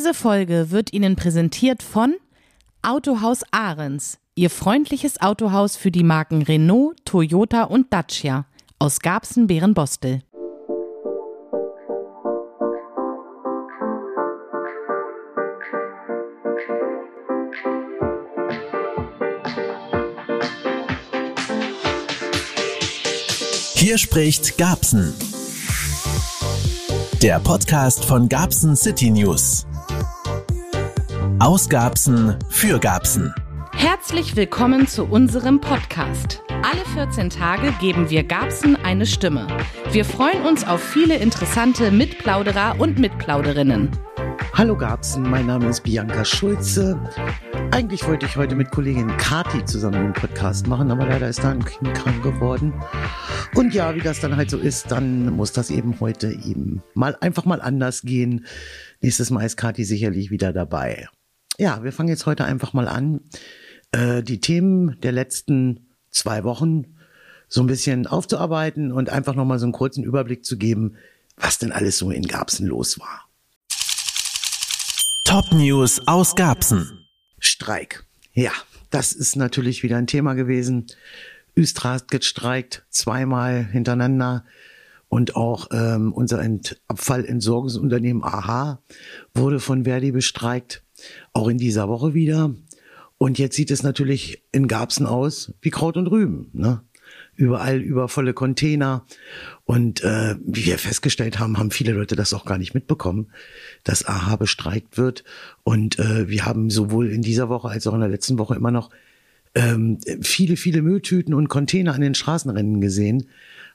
Diese Folge wird Ihnen präsentiert von Autohaus Ahrens, Ihr freundliches Autohaus für die Marken Renault, Toyota und Dacia aus Garbsen-Bärenbostel. Hier spricht Gabsen. Der Podcast von Gabsen City News. Aus Gabsen für Gabsen. Herzlich willkommen zu unserem Podcast. Alle 14 Tage geben wir Gabsen eine Stimme. Wir freuen uns auf viele interessante Mitplauderer und Mitplauderinnen. Hallo Gabsen, mein Name ist Bianca Schulze. Eigentlich wollte ich heute mit Kollegin Kati zusammen einen Podcast machen, aber leider ist da ein Kind krank geworden. Und ja, wie das dann halt so ist, dann muss das eben heute eben mal einfach mal anders gehen. Nächstes Mal ist Kati sicherlich wieder dabei. Ja, wir fangen jetzt heute einfach mal an, äh, die Themen der letzten zwei Wochen so ein bisschen aufzuarbeiten und einfach nochmal so einen kurzen Überblick zu geben, was denn alles so in Garbsen los war. Top News aus Garbsen. Streik. Ja, das ist natürlich wieder ein Thema gewesen. Östra hat gestreikt, zweimal hintereinander. Und auch ähm, unser Ent Abfallentsorgungsunternehmen AHA wurde von Verdi bestreikt. Auch in dieser Woche wieder. Und jetzt sieht es natürlich in Garbsen aus wie Kraut und Rüben. Ne? überall übervolle Container. Und äh, wie wir festgestellt haben, haben viele Leute das auch gar nicht mitbekommen, dass AHA bestreikt wird. Und äh, wir haben sowohl in dieser Woche als auch in der letzten Woche immer noch ähm, viele, viele Mülltüten und Container an den Straßenrennen gesehen.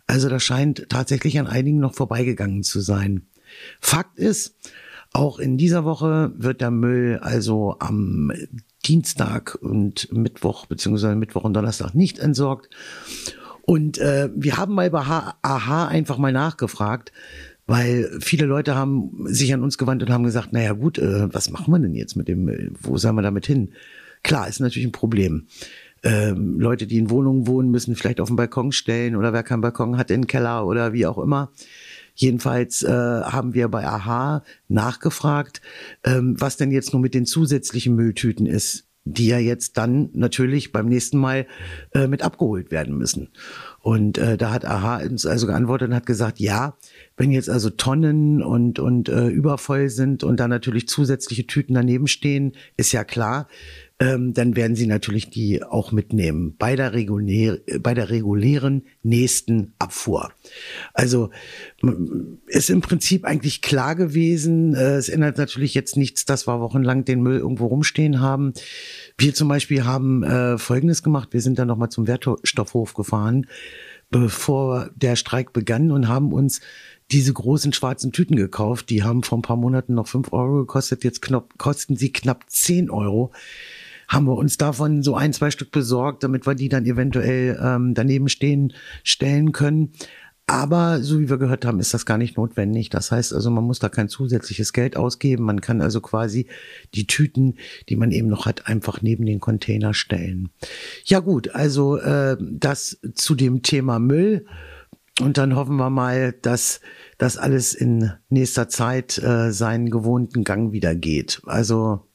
Also das scheint tatsächlich an einigen noch vorbeigegangen zu sein. Fakt ist, auch in dieser Woche wird der Müll also am Dienstag und Mittwoch beziehungsweise Mittwoch und Donnerstag nicht entsorgt. Und äh, wir haben mal bei AHA einfach mal nachgefragt, weil viele Leute haben sich an uns gewandt und haben gesagt, naja gut, äh, was machen wir denn jetzt mit dem Müll? Wo sollen wir damit hin? Klar, ist natürlich ein Problem. Ähm, Leute, die in Wohnungen wohnen, müssen vielleicht auf den Balkon stellen oder wer keinen Balkon hat, in den Keller oder wie auch immer. Jedenfalls äh, haben wir bei AHA nachgefragt, ähm, was denn jetzt nur mit den zusätzlichen Mülltüten ist die ja jetzt dann natürlich beim nächsten Mal äh, mit abgeholt werden müssen. Und äh, da hat AHA uns also geantwortet und hat gesagt, ja, wenn jetzt also Tonnen und, und äh, übervoll sind und da natürlich zusätzliche Tüten daneben stehen, ist ja klar, ähm, dann werden sie natürlich die auch mitnehmen bei der, regulär, bei der regulären nächsten Abfuhr. Also ist im Prinzip eigentlich klar gewesen. Äh, es ändert natürlich jetzt nichts, dass wir wochenlang den Müll irgendwo rumstehen haben. Wir zum Beispiel haben äh, Folgendes gemacht. Wir sind dann nochmal zum Wertstoffhof gefahren, bevor der Streik begann und haben uns diese großen schwarzen Tüten gekauft. Die haben vor ein paar Monaten noch fünf Euro gekostet. Jetzt knapp, kosten sie knapp zehn Euro haben wir uns davon so ein, zwei Stück besorgt, damit wir die dann eventuell ähm, daneben stehen, stellen können. Aber so wie wir gehört haben, ist das gar nicht notwendig. Das heißt also, man muss da kein zusätzliches Geld ausgeben. Man kann also quasi die Tüten, die man eben noch hat, einfach neben den Container stellen. Ja gut, also äh, das zu dem Thema Müll. Und dann hoffen wir mal, dass das alles in nächster Zeit äh, seinen gewohnten Gang wieder geht. Also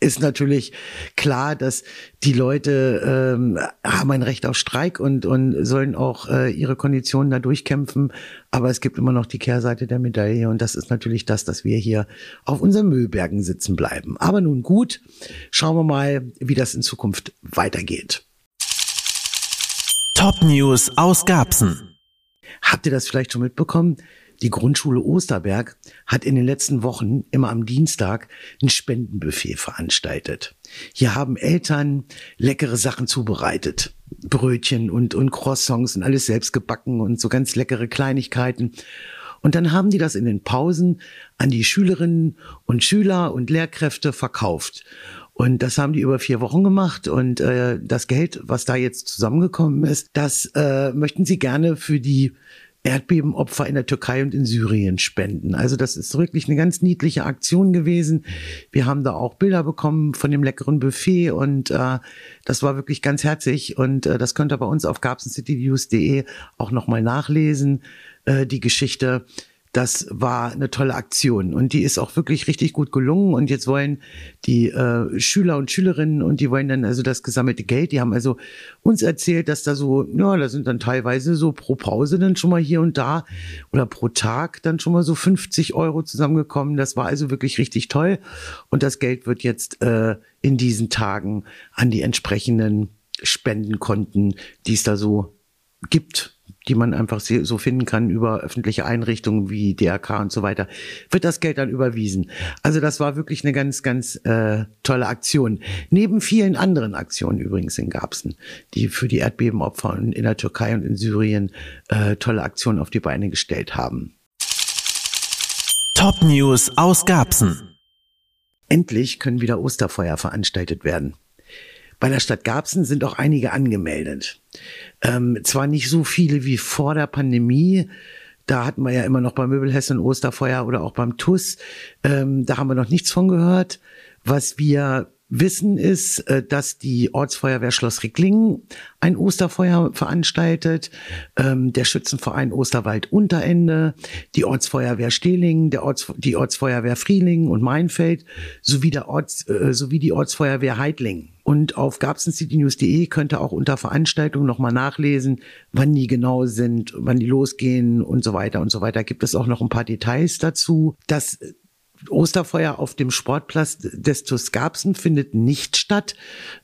ist natürlich klar, dass die Leute ähm, haben ein Recht auf Streik und, und sollen auch äh, ihre Konditionen da durchkämpfen. Aber es gibt immer noch die Kehrseite der Medaille und das ist natürlich das, dass wir hier auf unseren Müllbergen sitzen bleiben. Aber nun gut, schauen wir mal, wie das in Zukunft weitergeht. Top News aus Garbsen. Habt ihr das vielleicht schon mitbekommen? Die Grundschule Osterberg hat in den letzten Wochen immer am Dienstag ein Spendenbuffet veranstaltet. Hier haben Eltern leckere Sachen zubereitet. Brötchen und, und Croissants und alles selbst gebacken und so ganz leckere Kleinigkeiten. Und dann haben die das in den Pausen an die Schülerinnen und Schüler und Lehrkräfte verkauft. Und das haben die über vier Wochen gemacht. Und äh, das Geld, was da jetzt zusammengekommen ist, das äh, möchten sie gerne für die Erdbebenopfer in der Türkei und in Syrien spenden. Also das ist wirklich eine ganz niedliche Aktion gewesen. Wir haben da auch Bilder bekommen von dem leckeren Buffet und äh, das war wirklich ganz herzig und äh, das könnt ihr bei uns auf garbsencitynews.de auch nochmal nachlesen, äh, die Geschichte. Das war eine tolle Aktion und die ist auch wirklich richtig gut gelungen. Und jetzt wollen die äh, Schüler und Schülerinnen und die wollen dann also das gesammelte Geld, die haben also uns erzählt, dass da so, ja, da sind dann teilweise so pro Pause dann schon mal hier und da oder pro Tag dann schon mal so 50 Euro zusammengekommen. Das war also wirklich richtig toll. Und das Geld wird jetzt äh, in diesen Tagen an die entsprechenden Spendenkonten, die es da so gibt, die man einfach so finden kann über öffentliche Einrichtungen wie DRK und so weiter, wird das Geld dann überwiesen. Also das war wirklich eine ganz, ganz äh, tolle Aktion. Neben vielen anderen Aktionen übrigens in Garbsen, die für die Erdbebenopfer in der Türkei und in Syrien äh, tolle Aktionen auf die Beine gestellt haben. Top News aus Garbsen. Endlich können wieder Osterfeuer veranstaltet werden. Bei der Stadt Garbsen sind auch einige angemeldet. Ähm, zwar nicht so viele wie vor der Pandemie, da hatten wir ja immer noch beim Möbelhessen Osterfeuer oder auch beim TUS. Ähm, da haben wir noch nichts von gehört. Was wir wissen ist, äh, dass die Ortsfeuerwehr Schloss Ricklingen ein Osterfeuer veranstaltet, ähm, der Schützenverein Osterwald Unterende, die Ortsfeuerwehr Stehling, der Orts, die Ortsfeuerwehr Frielingen und Mainfeld sowie, der Orts, äh, sowie die Ortsfeuerwehr Heidling. Und auf gabsencitynews.de könnt ihr auch unter Veranstaltungen nochmal nachlesen, wann die genau sind, wann die losgehen und so weiter und so weiter. Gibt es auch noch ein paar Details dazu. Das Osterfeuer auf dem Sportplatz des Tuskapsen findet nicht statt,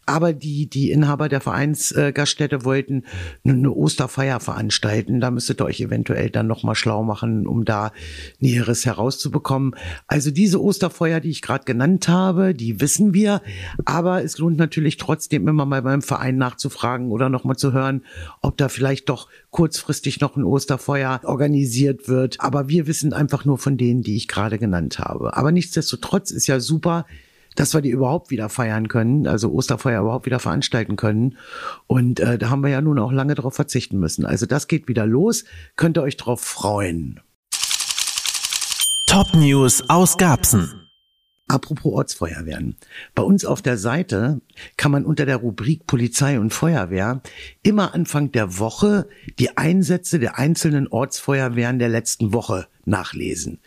aber die, die Inhaber der Vereinsgaststätte wollten eine Osterfeier veranstalten. Da müsstet ihr euch eventuell dann nochmal schlau machen, um da Näheres herauszubekommen. Also diese Osterfeuer, die ich gerade genannt habe, die wissen wir, aber es lohnt natürlich trotzdem immer mal beim Verein nachzufragen oder nochmal zu hören, ob da vielleicht doch kurzfristig noch ein Osterfeuer organisiert wird. Aber wir wissen einfach nur von denen, die ich gerade genannt habe. Aber nichtsdestotrotz ist ja super, dass wir die überhaupt wieder feiern können, also Osterfeuer überhaupt wieder veranstalten können. Und äh, da haben wir ja nun auch lange darauf verzichten müssen. Also das geht wieder los. Könnt ihr euch drauf freuen. Top News aus Garbsen. Apropos Ortsfeuerwehren. Bei uns auf der Seite kann man unter der Rubrik Polizei und Feuerwehr immer Anfang der Woche die Einsätze der einzelnen Ortsfeuerwehren der letzten Woche nachlesen.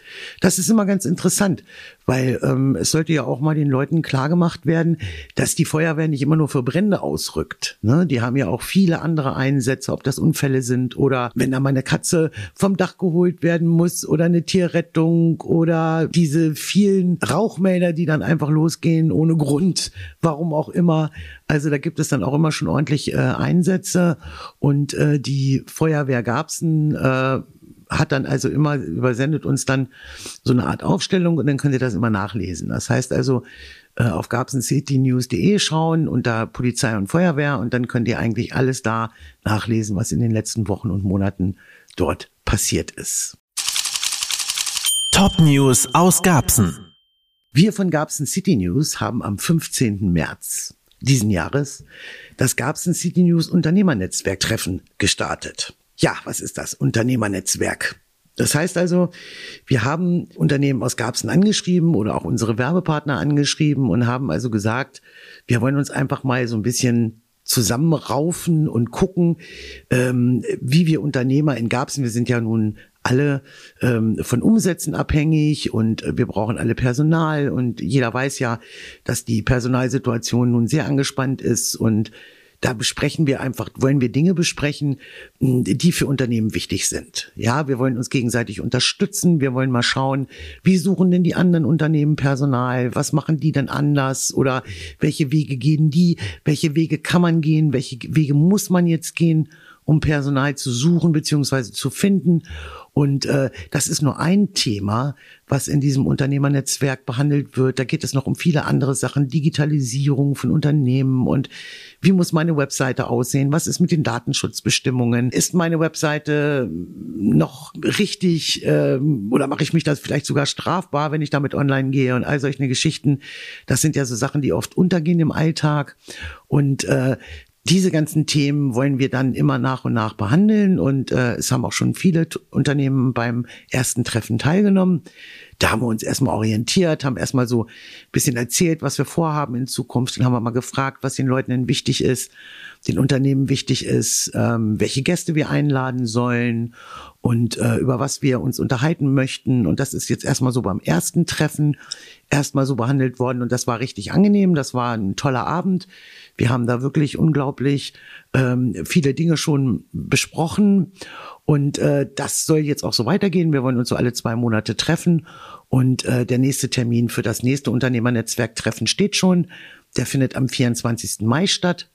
Das ist immer ganz interessant, weil ähm, es sollte ja auch mal den Leuten klargemacht werden, dass die Feuerwehr nicht immer nur für Brände ausrückt. Ne? Die haben ja auch viele andere Einsätze, ob das Unfälle sind oder wenn da mal eine Katze vom Dach geholt werden muss oder eine Tierrettung oder diese vielen Rauchmelder, die dann einfach losgehen ohne Grund, warum auch immer. Also da gibt es dann auch immer schon ordentlich äh, Einsätze und äh, die Feuerwehr Garbsen äh, hat dann also immer, übersendet uns dann so eine Art Aufstellung und dann könnt ihr das immer nachlesen. Das heißt also, äh, auf gabsencitynews.de schauen und da Polizei und Feuerwehr und dann könnt ihr eigentlich alles da nachlesen, was in den letzten Wochen und Monaten dort passiert ist. Top News aus Gabsen. Wir von Gabsen City News haben am 15. März diesen Jahres das Gabsen City News Unternehmernetzwerk Treffen gestartet. Ja, was ist das? Unternehmernetzwerk. Das heißt also, wir haben Unternehmen aus Garbsen angeschrieben oder auch unsere Werbepartner angeschrieben und haben also gesagt, wir wollen uns einfach mal so ein bisschen zusammenraufen und gucken, ähm, wie wir Unternehmer in Garbsen, wir sind ja nun alle ähm, von Umsätzen abhängig und wir brauchen alle Personal und jeder weiß ja, dass die Personalsituation nun sehr angespannt ist und da besprechen wir einfach, wollen wir Dinge besprechen, die für Unternehmen wichtig sind. Ja, wir wollen uns gegenseitig unterstützen. Wir wollen mal schauen, wie suchen denn die anderen Unternehmen Personal? Was machen die denn anders? Oder welche Wege gehen die? Welche Wege kann man gehen? Welche Wege muss man jetzt gehen? Um Personal zu suchen beziehungsweise zu finden. Und äh, das ist nur ein Thema, was in diesem Unternehmernetzwerk behandelt wird. Da geht es noch um viele andere Sachen, Digitalisierung von Unternehmen und wie muss meine Webseite aussehen? Was ist mit den Datenschutzbestimmungen? Ist meine Webseite noch richtig äh, oder mache ich mich das vielleicht sogar strafbar, wenn ich damit online gehe und all solche Geschichten? Das sind ja so Sachen, die oft untergehen im Alltag. Und äh, diese ganzen Themen wollen wir dann immer nach und nach behandeln und äh, es haben auch schon viele Unternehmen beim ersten Treffen teilgenommen. Da haben wir uns erstmal orientiert, haben erstmal so ein bisschen erzählt, was wir vorhaben in Zukunft. Dann haben wir mal gefragt, was den Leuten denn wichtig ist, den Unternehmen wichtig ist, ähm, welche Gäste wir einladen sollen und äh, über was wir uns unterhalten möchten. Und das ist jetzt erstmal so beim ersten Treffen erstmal so behandelt worden. Und das war richtig angenehm. Das war ein toller Abend. Wir haben da wirklich unglaublich ähm, viele Dinge schon besprochen. Und äh, das soll jetzt auch so weitergehen. Wir wollen uns so alle zwei Monate treffen. Und äh, der nächste Termin für das nächste Unternehmernetzwerk-Treffen steht schon. Der findet am 24. Mai statt.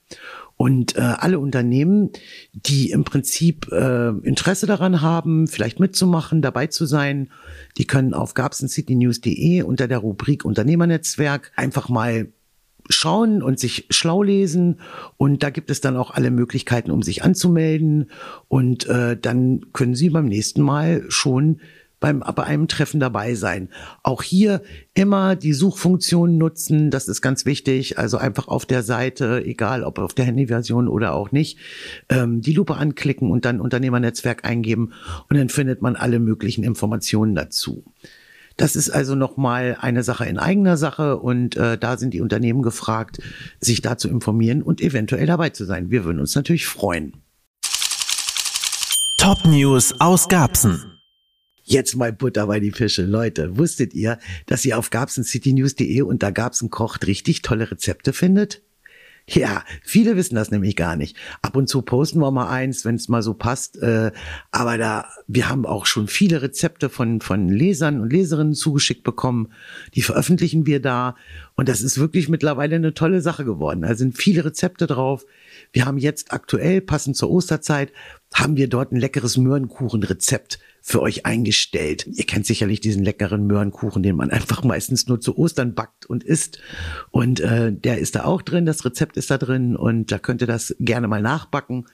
Und äh, alle Unternehmen, die im Prinzip äh, Interesse daran haben, vielleicht mitzumachen, dabei zu sein, die können auf gabsencitynews.de unter der Rubrik Unternehmernetzwerk einfach mal schauen und sich schlau lesen. Und da gibt es dann auch alle Möglichkeiten, um sich anzumelden. Und äh, dann können Sie beim nächsten Mal schon beim, bei einem Treffen dabei sein. Auch hier immer die Suchfunktion nutzen, das ist ganz wichtig. Also einfach auf der Seite, egal ob auf der Handyversion oder auch nicht, ähm, die Lupe anklicken und dann Unternehmernetzwerk eingeben und dann findet man alle möglichen Informationen dazu. Das ist also nochmal eine Sache in eigener Sache und äh, da sind die Unternehmen gefragt, sich da zu informieren und eventuell dabei zu sein. Wir würden uns natürlich freuen. Top News aus Garbsen. Jetzt mal Butter bei die Fische. Leute, wusstet ihr, dass ihr auf gabsencitynews.de unter Gabsen kocht richtig tolle Rezepte findet? Ja, viele wissen das nämlich gar nicht. Ab und zu posten wir mal eins, wenn es mal so passt. Äh, aber da, wir haben auch schon viele Rezepte von, von Lesern und Leserinnen zugeschickt bekommen. Die veröffentlichen wir da. Und das ist wirklich mittlerweile eine tolle Sache geworden. Da sind viele Rezepte drauf. Wir haben jetzt aktuell, passend zur Osterzeit, haben wir dort ein leckeres Möhrenkuchenrezept für euch eingestellt. Ihr kennt sicherlich diesen leckeren Möhrenkuchen, den man einfach meistens nur zu Ostern backt und isst. Und äh, der ist da auch drin, das Rezept ist da drin und da könnt ihr das gerne mal nachbacken.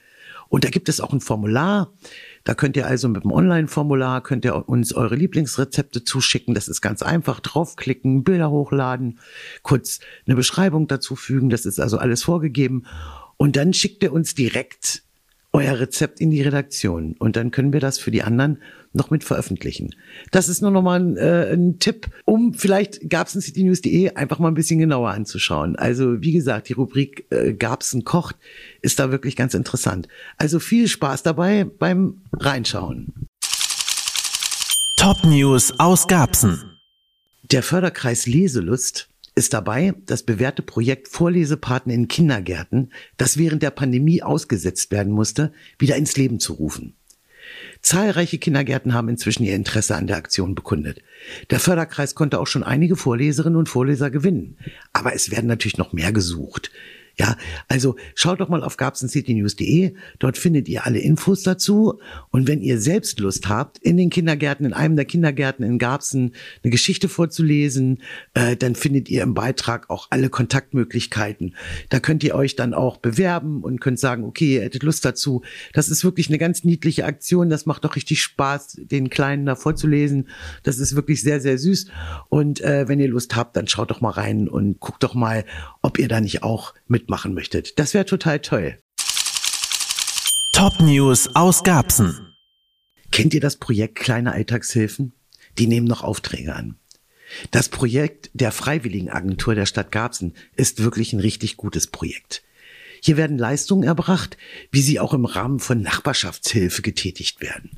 Und da gibt es auch ein Formular. Da könnt ihr also mit dem Online-Formular könnt ihr uns eure Lieblingsrezepte zuschicken. Das ist ganz einfach. Draufklicken, Bilder hochladen, kurz eine Beschreibung dazu fügen. Das ist also alles vorgegeben. Und dann schickt ihr uns direkt euer Rezept in die Redaktion und dann können wir das für die anderen noch mit veröffentlichen. Das ist nur noch mal ein, äh, ein Tipp, um vielleicht gabsencitynews.de einfach mal ein bisschen genauer anzuschauen. Also wie gesagt, die Rubrik äh, Gabsen kocht ist da wirklich ganz interessant. Also viel Spaß dabei beim Reinschauen. Top News aus Gabsen. Der Förderkreis Leselust ist dabei, das bewährte Projekt Vorlesepaten in Kindergärten, das während der Pandemie ausgesetzt werden musste, wieder ins Leben zu rufen. Zahlreiche Kindergärten haben inzwischen ihr Interesse an der Aktion bekundet. Der Förderkreis konnte auch schon einige Vorleserinnen und Vorleser gewinnen. Aber es werden natürlich noch mehr gesucht. Ja, also schaut doch mal auf gabsencitynews.de. Dort findet ihr alle Infos dazu. Und wenn ihr selbst Lust habt, in den Kindergärten, in einem der Kindergärten in Garbsen eine Geschichte vorzulesen, äh, dann findet ihr im Beitrag auch alle Kontaktmöglichkeiten. Da könnt ihr euch dann auch bewerben und könnt sagen, okay, ihr hättet Lust dazu. Das ist wirklich eine ganz niedliche Aktion. Das macht doch richtig Spaß, den Kleinen da vorzulesen. Das ist wirklich sehr, sehr süß. Und äh, wenn ihr Lust habt, dann schaut doch mal rein und guckt doch mal, ob ihr da nicht auch mit mitmachen möchtet. Das wäre total toll. Top News aus Garbsen. Kennt ihr das Projekt Kleine Alltagshilfen? Die nehmen noch Aufträge an. Das Projekt der Freiwilligenagentur der Stadt Garbsen ist wirklich ein richtig gutes Projekt. Hier werden Leistungen erbracht, wie sie auch im Rahmen von Nachbarschaftshilfe getätigt werden.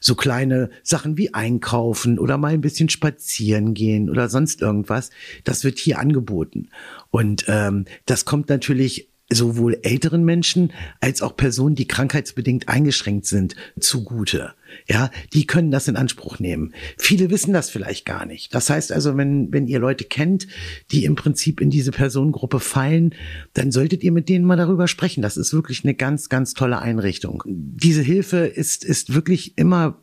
So kleine Sachen wie einkaufen oder mal ein bisschen spazieren gehen oder sonst irgendwas, das wird hier angeboten. Und ähm, das kommt natürlich sowohl älteren Menschen als auch Personen, die krankheitsbedingt eingeschränkt sind, zugute. Ja, die können das in Anspruch nehmen. Viele wissen das vielleicht gar nicht. Das heißt also, wenn, wenn ihr Leute kennt, die im Prinzip in diese Personengruppe fallen, dann solltet ihr mit denen mal darüber sprechen. Das ist wirklich eine ganz, ganz tolle Einrichtung. Diese Hilfe ist, ist wirklich immer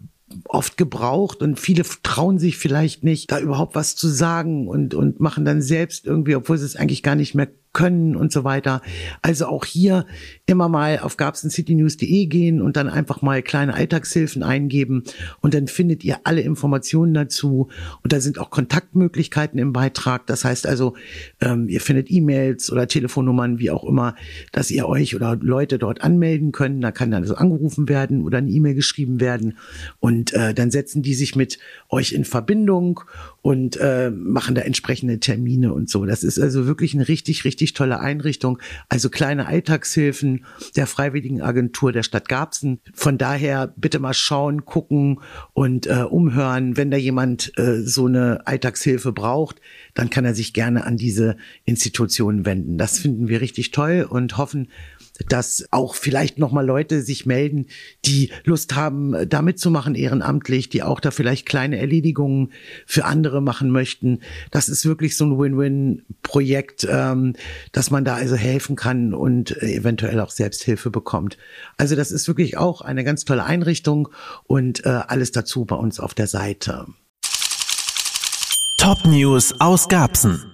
oft gebraucht und viele trauen sich vielleicht nicht, da überhaupt was zu sagen und, und machen dann selbst irgendwie, obwohl sie es eigentlich gar nicht mehr können und so weiter. Also auch hier immer mal auf gabsencitynews.de gehen und dann einfach mal kleine Alltagshilfen eingeben und dann findet ihr alle Informationen dazu und da sind auch Kontaktmöglichkeiten im Beitrag. Das heißt also, ähm, ihr findet E-Mails oder Telefonnummern, wie auch immer, dass ihr euch oder Leute dort anmelden können. Da kann dann also angerufen werden oder eine E-Mail geschrieben werden und äh, dann setzen die sich mit euch in Verbindung und äh, machen da entsprechende Termine und so. Das ist also wirklich eine richtig, richtig tolle Einrichtung. Also kleine Alltagshilfen der Freiwilligen Agentur der Stadt Garbsen. Von daher bitte mal schauen, gucken und äh, umhören. Wenn da jemand äh, so eine Alltagshilfe braucht, dann kann er sich gerne an diese Institutionen wenden. Das finden wir richtig toll und hoffen, dass auch vielleicht nochmal Leute sich melden, die Lust haben, da mitzumachen ehrenamtlich, die auch da vielleicht kleine Erledigungen für andere machen möchten. Das ist wirklich so ein Win-Win-Projekt, ähm, dass man da also helfen kann und eventuell auch Selbsthilfe bekommt. Also das ist wirklich auch eine ganz tolle Einrichtung und äh, alles dazu bei uns auf der Seite. Top News aus Garbsen.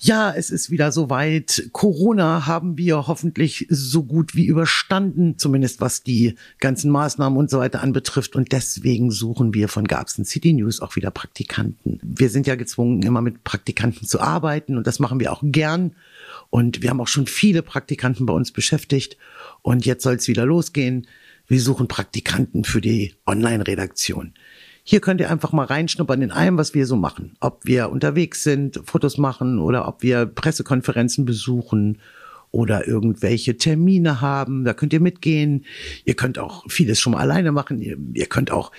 Ja, es ist wieder soweit. Corona haben wir hoffentlich so gut wie überstanden, zumindest was die ganzen Maßnahmen und so weiter anbetrifft. Und deswegen suchen wir von Garbsen City News auch wieder Praktikanten. Wir sind ja gezwungen, immer mit Praktikanten zu arbeiten und das machen wir auch gern. Und wir haben auch schon viele Praktikanten bei uns beschäftigt. Und jetzt soll es wieder losgehen. Wir suchen Praktikanten für die Online-Redaktion. Hier könnt ihr einfach mal reinschnuppern in allem, was wir so machen. Ob wir unterwegs sind, Fotos machen oder ob wir Pressekonferenzen besuchen oder irgendwelche Termine haben. Da könnt ihr mitgehen. Ihr könnt auch vieles schon mal alleine machen. Ihr, ihr könnt auch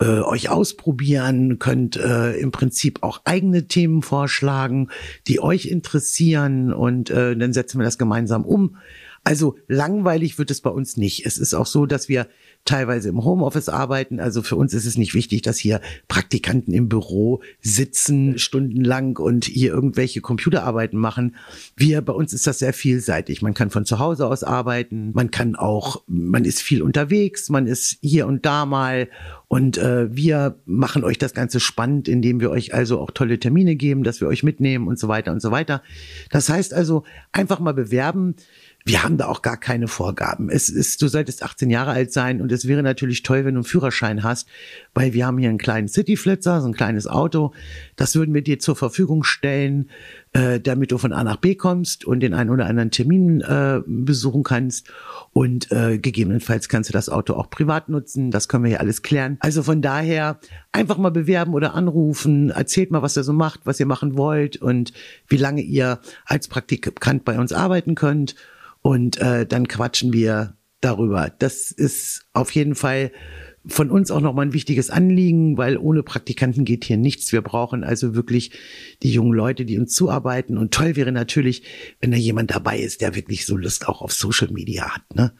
äh, euch ausprobieren, könnt äh, im Prinzip auch eigene Themen vorschlagen, die euch interessieren und äh, dann setzen wir das gemeinsam um. Also langweilig wird es bei uns nicht. Es ist auch so, dass wir teilweise im Homeoffice arbeiten. Also für uns ist es nicht wichtig, dass hier Praktikanten im Büro sitzen stundenlang und hier irgendwelche Computerarbeiten machen. Wir, bei uns ist das sehr vielseitig. Man kann von zu Hause aus arbeiten. Man kann auch, man ist viel unterwegs. Man ist hier und da mal und äh, wir machen euch das Ganze spannend, indem wir euch also auch tolle Termine geben, dass wir euch mitnehmen und so weiter und so weiter. Das heißt also, einfach mal bewerben. Wir haben da auch gar keine Vorgaben. Es ist, du solltest 18 Jahre alt sein und es wäre natürlich toll, wenn du einen Führerschein hast, weil wir haben hier einen kleinen Cityflitzer, so ein kleines Auto. Das würden wir dir zur Verfügung stellen, äh, damit du von A nach B kommst und den einen oder anderen Termin äh, besuchen kannst. Und äh, gegebenenfalls kannst du das Auto auch privat nutzen. Das können wir ja alles klären. Also von daher einfach mal bewerben oder anrufen. Erzählt mal, was ihr so macht, was ihr machen wollt und wie lange ihr als Praktikant bei uns arbeiten könnt und äh, dann quatschen wir darüber. Das ist auf jeden Fall von uns auch nochmal ein wichtiges Anliegen, weil ohne Praktikanten geht hier nichts. Wir brauchen also wirklich die jungen Leute, die uns zuarbeiten. Und toll wäre natürlich, wenn da jemand dabei ist, der wirklich so Lust auch auf Social Media hat, ne?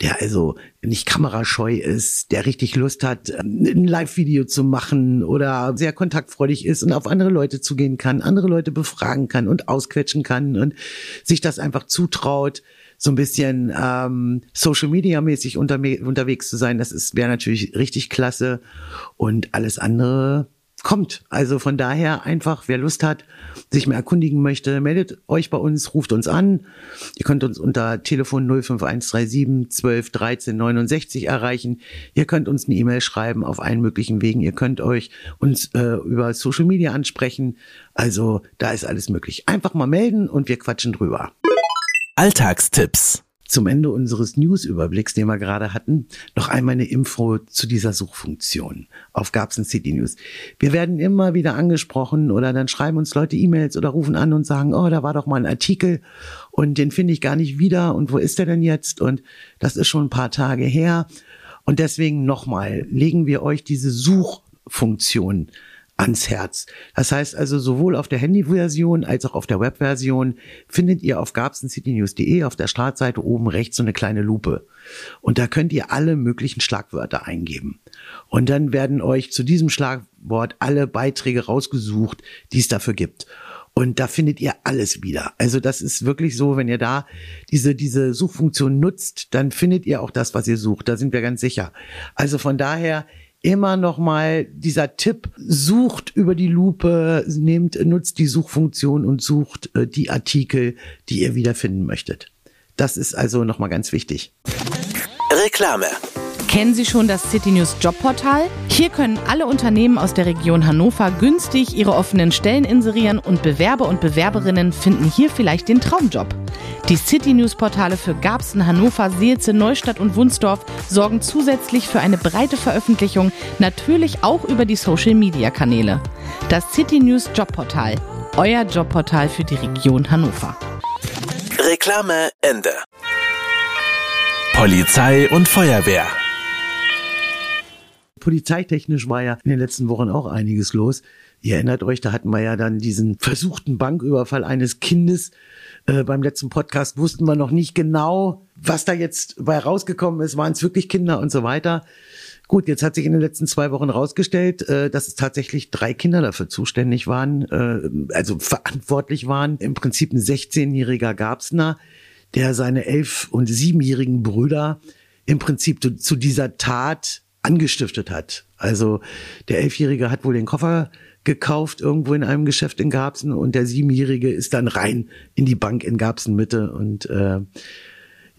Der also nicht kamerascheu ist, der richtig Lust hat, ähm, ein Live-Video zu machen oder sehr kontaktfreudig ist und auf andere Leute zugehen kann, andere Leute befragen kann und ausquetschen kann und sich das einfach zutraut so ein bisschen ähm, Social Media mäßig unter, unterwegs zu sein, das ist wäre natürlich richtig klasse und alles andere kommt. Also von daher einfach, wer Lust hat, sich mehr erkundigen möchte, meldet euch bei uns, ruft uns an. Ihr könnt uns unter Telefon 05137 12 13 69 erreichen. Ihr könnt uns eine E-Mail schreiben auf allen möglichen Wegen. Ihr könnt euch uns äh, über Social Media ansprechen. Also da ist alles möglich. Einfach mal melden und wir quatschen drüber. Alltagstipps. Zum Ende unseres News-Überblicks, den wir gerade hatten, noch einmal eine Info zu dieser Suchfunktion auf Gabsen City News. Wir werden immer wieder angesprochen oder dann schreiben uns Leute E-Mails oder rufen an und sagen, oh, da war doch mal ein Artikel und den finde ich gar nicht wieder und wo ist der denn jetzt? Und das ist schon ein paar Tage her. Und deswegen nochmal, legen wir euch diese Suchfunktion ans Herz. Das heißt also, sowohl auf der Handyversion als auch auf der Webversion findet ihr auf gabsencitynews.de auf der Startseite oben rechts so eine kleine Lupe. Und da könnt ihr alle möglichen Schlagwörter eingeben. Und dann werden euch zu diesem Schlagwort alle Beiträge rausgesucht, die es dafür gibt. Und da findet ihr alles wieder. Also das ist wirklich so, wenn ihr da diese, diese Suchfunktion nutzt, dann findet ihr auch das, was ihr sucht. Da sind wir ganz sicher. Also von daher immer noch mal dieser Tipp, sucht über die Lupe, nehmt, nutzt die Suchfunktion und sucht äh, die Artikel, die ihr wiederfinden möchtet. Das ist also noch mal ganz wichtig. Reklame. Kennen Sie schon das City News Jobportal? Hier können alle Unternehmen aus der Region Hannover günstig ihre offenen Stellen inserieren und Bewerber und Bewerberinnen finden hier vielleicht den Traumjob. Die City News Portale für Garbsen, Hannover, Seelze, Neustadt und Wunsdorf sorgen zusätzlich für eine breite Veröffentlichung, natürlich auch über die Social Media Kanäle. Das City News Jobportal, euer Jobportal für die Region Hannover. Reklame Ende. Polizei und Feuerwehr. Polizeitechnisch war ja in den letzten Wochen auch einiges los. Ihr erinnert euch, da hatten wir ja dann diesen versuchten Banküberfall eines Kindes. Äh, beim letzten Podcast wussten wir noch nicht genau, was da jetzt bei rausgekommen ist. Waren es wirklich Kinder und so weiter. Gut, jetzt hat sich in den letzten zwei Wochen rausgestellt, äh, dass es tatsächlich drei Kinder dafür zuständig waren, äh, also verantwortlich waren. Im Prinzip ein 16-jähriger Gabsner, der seine elf- und siebenjährigen Brüder im Prinzip zu, zu dieser Tat angestiftet hat. Also der Elfjährige hat wohl den Koffer gekauft irgendwo in einem Geschäft in Garbsen und der Siebenjährige ist dann rein in die Bank in Garbsen Mitte und äh,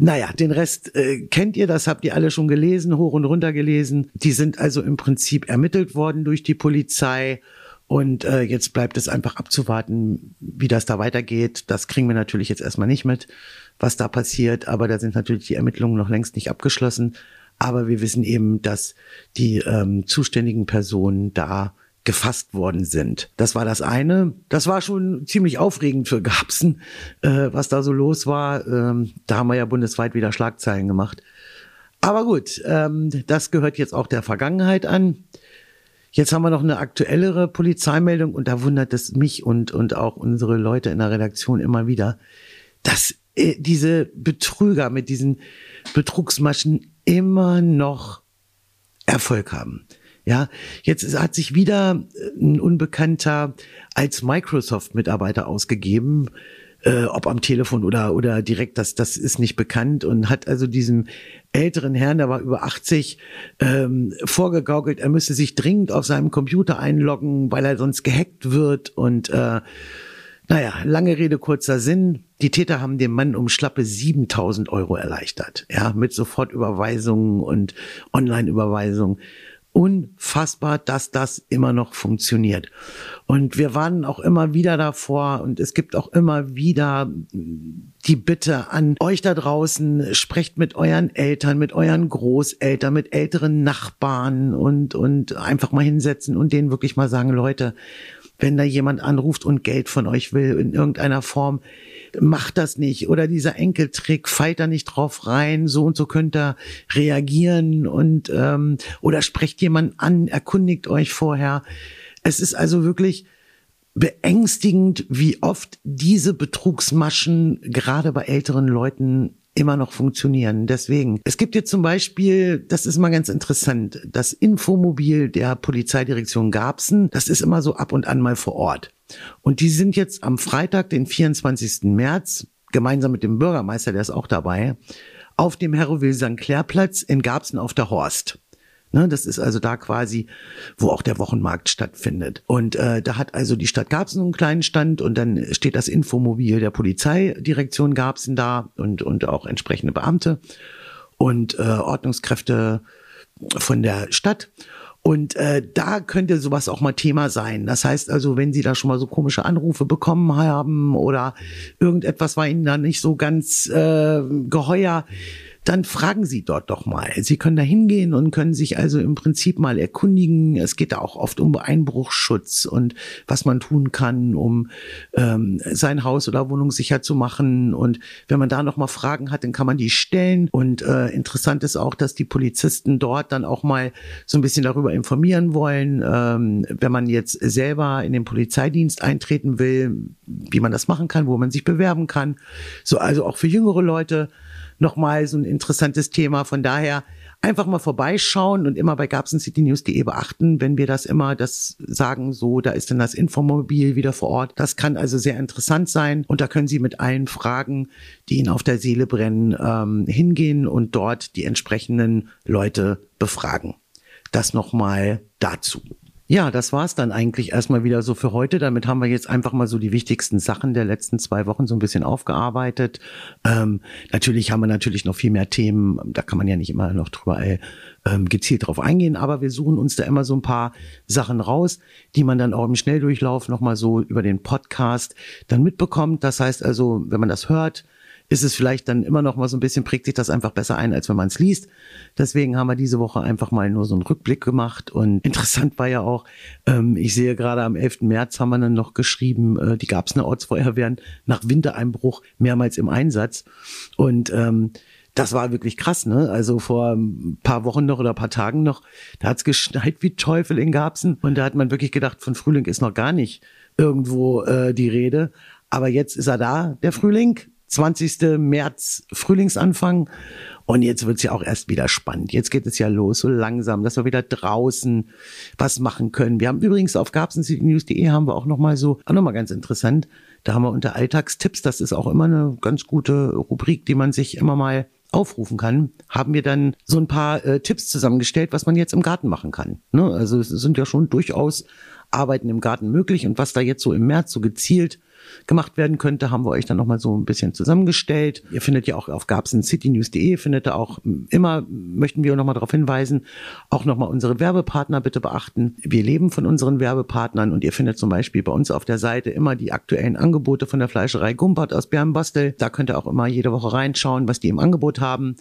naja, den Rest äh, kennt ihr, das habt ihr alle schon gelesen, hoch und runter gelesen. Die sind also im Prinzip ermittelt worden durch die Polizei. Und äh, jetzt bleibt es einfach abzuwarten, wie das da weitergeht. Das kriegen wir natürlich jetzt erstmal nicht mit, was da passiert. Aber da sind natürlich die Ermittlungen noch längst nicht abgeschlossen. Aber wir wissen eben, dass die ähm, zuständigen Personen da gefasst worden sind. Das war das eine. Das war schon ziemlich aufregend für Gabsen, äh, was da so los war. Ähm, da haben wir ja bundesweit wieder Schlagzeilen gemacht. Aber gut, ähm, das gehört jetzt auch der Vergangenheit an. Jetzt haben wir noch eine aktuellere Polizeimeldung und da wundert es mich und, und auch unsere Leute in der Redaktion immer wieder, dass äh, diese Betrüger mit diesen Betrugsmaschen immer noch Erfolg haben. Ja, jetzt hat sich wieder äh, ein Unbekannter als Microsoft-Mitarbeiter ausgegeben, äh, ob am Telefon oder oder direkt, das das ist nicht bekannt und hat also diesem älteren Herrn, der war über 80, ähm, vorgegaukelt, er müsse sich dringend auf seinem Computer einloggen, weil er sonst gehackt wird und äh, naja, lange Rede, kurzer Sinn. Die Täter haben dem Mann um schlappe 7000 Euro erleichtert. Ja, mit Sofortüberweisungen und Online-Überweisungen unfassbar, dass das immer noch funktioniert. Und wir warnen auch immer wieder davor und es gibt auch immer wieder die Bitte an euch da draußen, sprecht mit euren Eltern, mit euren Großeltern, mit älteren Nachbarn und, und einfach mal hinsetzen und denen wirklich mal sagen, Leute, wenn da jemand anruft und Geld von euch will in irgendeiner Form, macht das nicht. Oder dieser Enkeltrick, fallt da nicht drauf rein, so und so könnt ihr reagieren und ähm, oder sprecht jemand an, erkundigt euch vorher. Es ist also wirklich beängstigend, wie oft diese Betrugsmaschen gerade bei älteren Leuten immer noch funktionieren. Deswegen, es gibt jetzt zum Beispiel, das ist mal ganz interessant, das Infomobil der Polizeidirektion Garbsen, das ist immer so ab und an mal vor Ort. Und die sind jetzt am Freitag, den 24. März, gemeinsam mit dem Bürgermeister, der ist auch dabei, auf dem Herowil St. Clair Platz in Garbsen auf der Horst. Ne, das ist also da quasi, wo auch der Wochenmarkt stattfindet. Und äh, da hat also die Stadt Garbsen einen kleinen Stand und dann steht das Infomobil der Polizeidirektion Garbsen da und, und auch entsprechende Beamte und äh, Ordnungskräfte von der Stadt. Und äh, da könnte sowas auch mal Thema sein. Das heißt also, wenn Sie da schon mal so komische Anrufe bekommen haben oder irgendetwas war Ihnen da nicht so ganz äh, geheuer, dann fragen Sie dort doch mal. Sie können da hingehen und können sich also im Prinzip mal erkundigen. Es geht da auch oft um Einbruchschutz und was man tun kann, um ähm, sein Haus oder Wohnung sicher zu machen. Und wenn man da noch mal Fragen hat, dann kann man die stellen. Und äh, interessant ist auch, dass die Polizisten dort dann auch mal so ein bisschen darüber informieren wollen, ähm, wenn man jetzt selber in den Polizeidienst eintreten will, wie man das machen kann, wo man sich bewerben kann. So also auch für jüngere Leute nochmal so ein interessantes Thema. Von daher einfach mal vorbeischauen und immer bei gabsencitynews.de beachten, wenn wir das immer das sagen, so, da ist dann das Infomobil wieder vor Ort. Das kann also sehr interessant sein und da können Sie mit allen Fragen, die Ihnen auf der Seele brennen, ähm, hingehen und dort die entsprechenden Leute befragen. Das nochmal dazu. Ja, das war's dann eigentlich erstmal wieder so für heute. Damit haben wir jetzt einfach mal so die wichtigsten Sachen der letzten zwei Wochen so ein bisschen aufgearbeitet. Ähm, natürlich haben wir natürlich noch viel mehr Themen. Da kann man ja nicht immer noch drüber ähm, gezielt drauf eingehen, aber wir suchen uns da immer so ein paar Sachen raus, die man dann auch im Schnelldurchlauf nochmal so über den Podcast dann mitbekommt. Das heißt also, wenn man das hört, ist es vielleicht dann immer noch mal so ein bisschen, prägt sich das einfach besser ein, als wenn man es liest. Deswegen haben wir diese Woche einfach mal nur so einen Rückblick gemacht. Und interessant war ja auch, ähm, ich sehe gerade am 11. März haben wir dann noch geschrieben, äh, die Gabsener Ortsfeuerwehren nach Wintereinbruch mehrmals im Einsatz. Und ähm, das war wirklich krass, ne? Also vor ein paar Wochen noch oder ein paar Tagen noch, da hat's geschneit wie Teufel in Garbsen. Und da hat man wirklich gedacht, von Frühling ist noch gar nicht irgendwo äh, die Rede. Aber jetzt ist er da, der Frühling. 20. März Frühlingsanfang. Und jetzt wird's ja auch erst wieder spannend. Jetzt geht es ja los, so langsam, dass wir wieder draußen was machen können. Wir haben übrigens auf gabsencitynews.de haben wir auch nochmal so, auch nochmal ganz interessant, da haben wir unter Alltagstipps, das ist auch immer eine ganz gute Rubrik, die man sich immer mal aufrufen kann, haben wir dann so ein paar äh, Tipps zusammengestellt, was man jetzt im Garten machen kann. Ne? Also es sind ja schon durchaus Arbeiten im Garten möglich und was da jetzt so im März so gezielt gemacht werden könnte, haben wir euch dann nochmal so ein bisschen zusammengestellt. Ihr findet ja auch auf gabsencitynews.de, findet ihr auch immer, möchten wir nochmal darauf hinweisen, auch nochmal unsere Werbepartner bitte beachten. Wir leben von unseren Werbepartnern und ihr findet zum Beispiel bei uns auf der Seite immer die aktuellen Angebote von der Fleischerei Gumpert aus Bernbastel. Da könnt ihr auch immer jede Woche reinschauen, was die im Angebot haben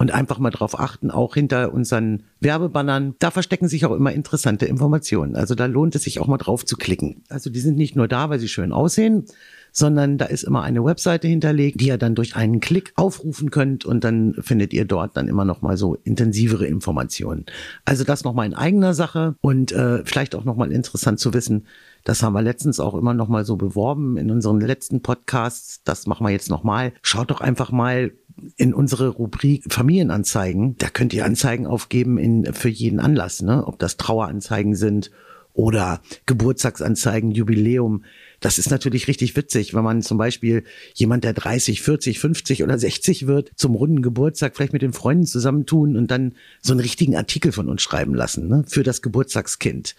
und einfach mal drauf achten, auch hinter unseren Werbebannern, da verstecken sich auch immer interessante Informationen. Also da lohnt es sich auch mal drauf zu klicken. Also die sind nicht nur da, weil sie schön aussehen, sondern da ist immer eine Webseite hinterlegt, die ihr dann durch einen Klick aufrufen könnt und dann findet ihr dort dann immer noch mal so intensivere Informationen. Also das noch mal in eigener Sache und äh, vielleicht auch noch mal interessant zu wissen, das haben wir letztens auch immer noch mal so beworben in unseren letzten Podcasts. Das machen wir jetzt noch mal. Schaut doch einfach mal in unsere Rubrik Familienanzeigen. Da könnt ihr Anzeigen aufgeben in, für jeden Anlass, ne? Ob das Traueranzeigen sind oder Geburtstagsanzeigen, Jubiläum. Das ist natürlich richtig witzig, wenn man zum Beispiel jemand, der 30, 40, 50 oder 60 wird, zum runden Geburtstag vielleicht mit den Freunden zusammentun und dann so einen richtigen Artikel von uns schreiben lassen, ne? Für das Geburtstagskind.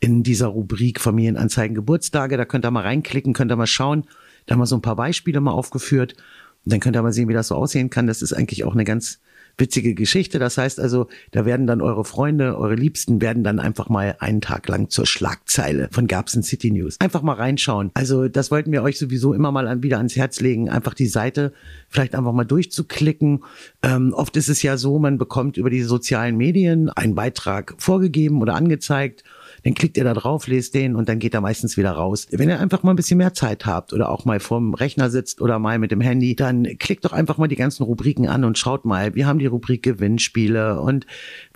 In dieser Rubrik Familienanzeigen Geburtstage, da könnt ihr mal reinklicken, könnt ihr mal schauen. Da haben wir so ein paar Beispiele mal aufgeführt. Dann könnt ihr mal sehen, wie das so aussehen kann. Das ist eigentlich auch eine ganz witzige Geschichte. Das heißt also, da werden dann eure Freunde, eure Liebsten werden dann einfach mal einen Tag lang zur Schlagzeile von Garbsen City News. Einfach mal reinschauen. Also das wollten wir euch sowieso immer mal an, wieder ans Herz legen, einfach die Seite vielleicht einfach mal durchzuklicken. Ähm, oft ist es ja so, man bekommt über die sozialen Medien einen Beitrag vorgegeben oder angezeigt dann klickt ihr da drauf, lest den und dann geht er meistens wieder raus. Wenn ihr einfach mal ein bisschen mehr Zeit habt oder auch mal vorm Rechner sitzt oder mal mit dem Handy, dann klickt doch einfach mal die ganzen Rubriken an und schaut mal. Wir haben die Rubrik Gewinnspiele und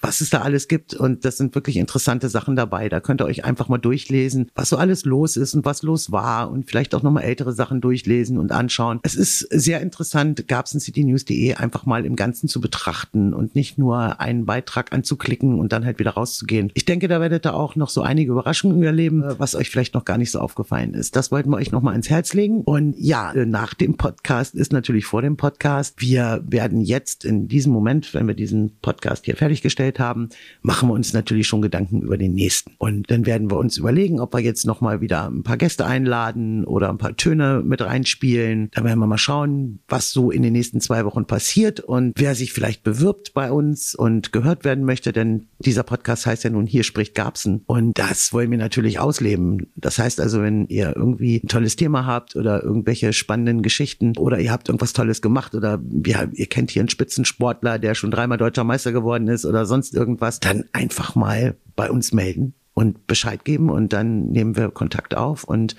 was es da alles gibt und das sind wirklich interessante Sachen dabei. Da könnt ihr euch einfach mal durchlesen, was so alles los ist und was los war und vielleicht auch nochmal ältere Sachen durchlesen und anschauen. Es ist sehr interessant, gabsencitynews.de einfach mal im Ganzen zu betrachten und nicht nur einen Beitrag anzuklicken und dann halt wieder rauszugehen. Ich denke, da werdet ihr auch noch so einige Überraschungen erleben, äh, was euch vielleicht noch gar nicht so aufgefallen ist. Das wollten wir euch noch mal ins Herz legen. Und ja, äh, nach dem Podcast ist natürlich vor dem Podcast. Wir werden jetzt in diesem Moment, wenn wir diesen Podcast hier fertiggestellt haben, machen wir uns natürlich schon Gedanken über den nächsten. Und dann werden wir uns überlegen, ob wir jetzt noch mal wieder ein paar Gäste einladen oder ein paar Töne mit reinspielen. Da werden wir mal schauen, was so in den nächsten zwei Wochen passiert und wer sich vielleicht bewirbt bei uns und gehört werden möchte, denn dieser Podcast heißt ja nun hier spricht Gabsen und und das wollen wir natürlich ausleben. Das heißt also, wenn ihr irgendwie ein tolles Thema habt oder irgendwelche spannenden Geschichten oder ihr habt irgendwas Tolles gemacht oder ja, ihr kennt hier einen Spitzensportler, der schon dreimal deutscher Meister geworden ist oder sonst irgendwas, dann einfach mal bei uns melden und Bescheid geben und dann nehmen wir Kontakt auf und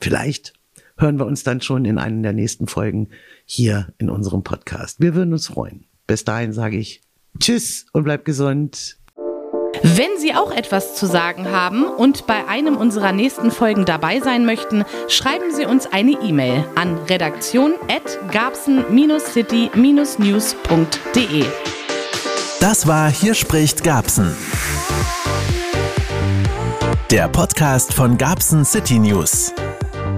vielleicht hören wir uns dann schon in einer der nächsten Folgen hier in unserem Podcast. Wir würden uns freuen. Bis dahin sage ich Tschüss und bleibt gesund. Wenn Sie auch etwas zu sagen haben und bei einem unserer nächsten Folgen dabei sein möchten, schreiben Sie uns eine E-Mail an redaktion@garbsen-city-news.de. Das war Hier spricht Garbsen. Der Podcast von Garbsen City News.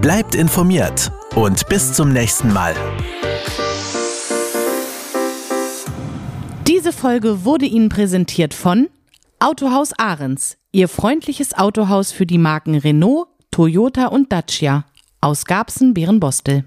Bleibt informiert und bis zum nächsten Mal. Diese Folge wurde Ihnen präsentiert von Autohaus Ahrens, Ihr freundliches Autohaus für die Marken Renault, Toyota und Dacia. Aus Garbsen, Bärenbostel.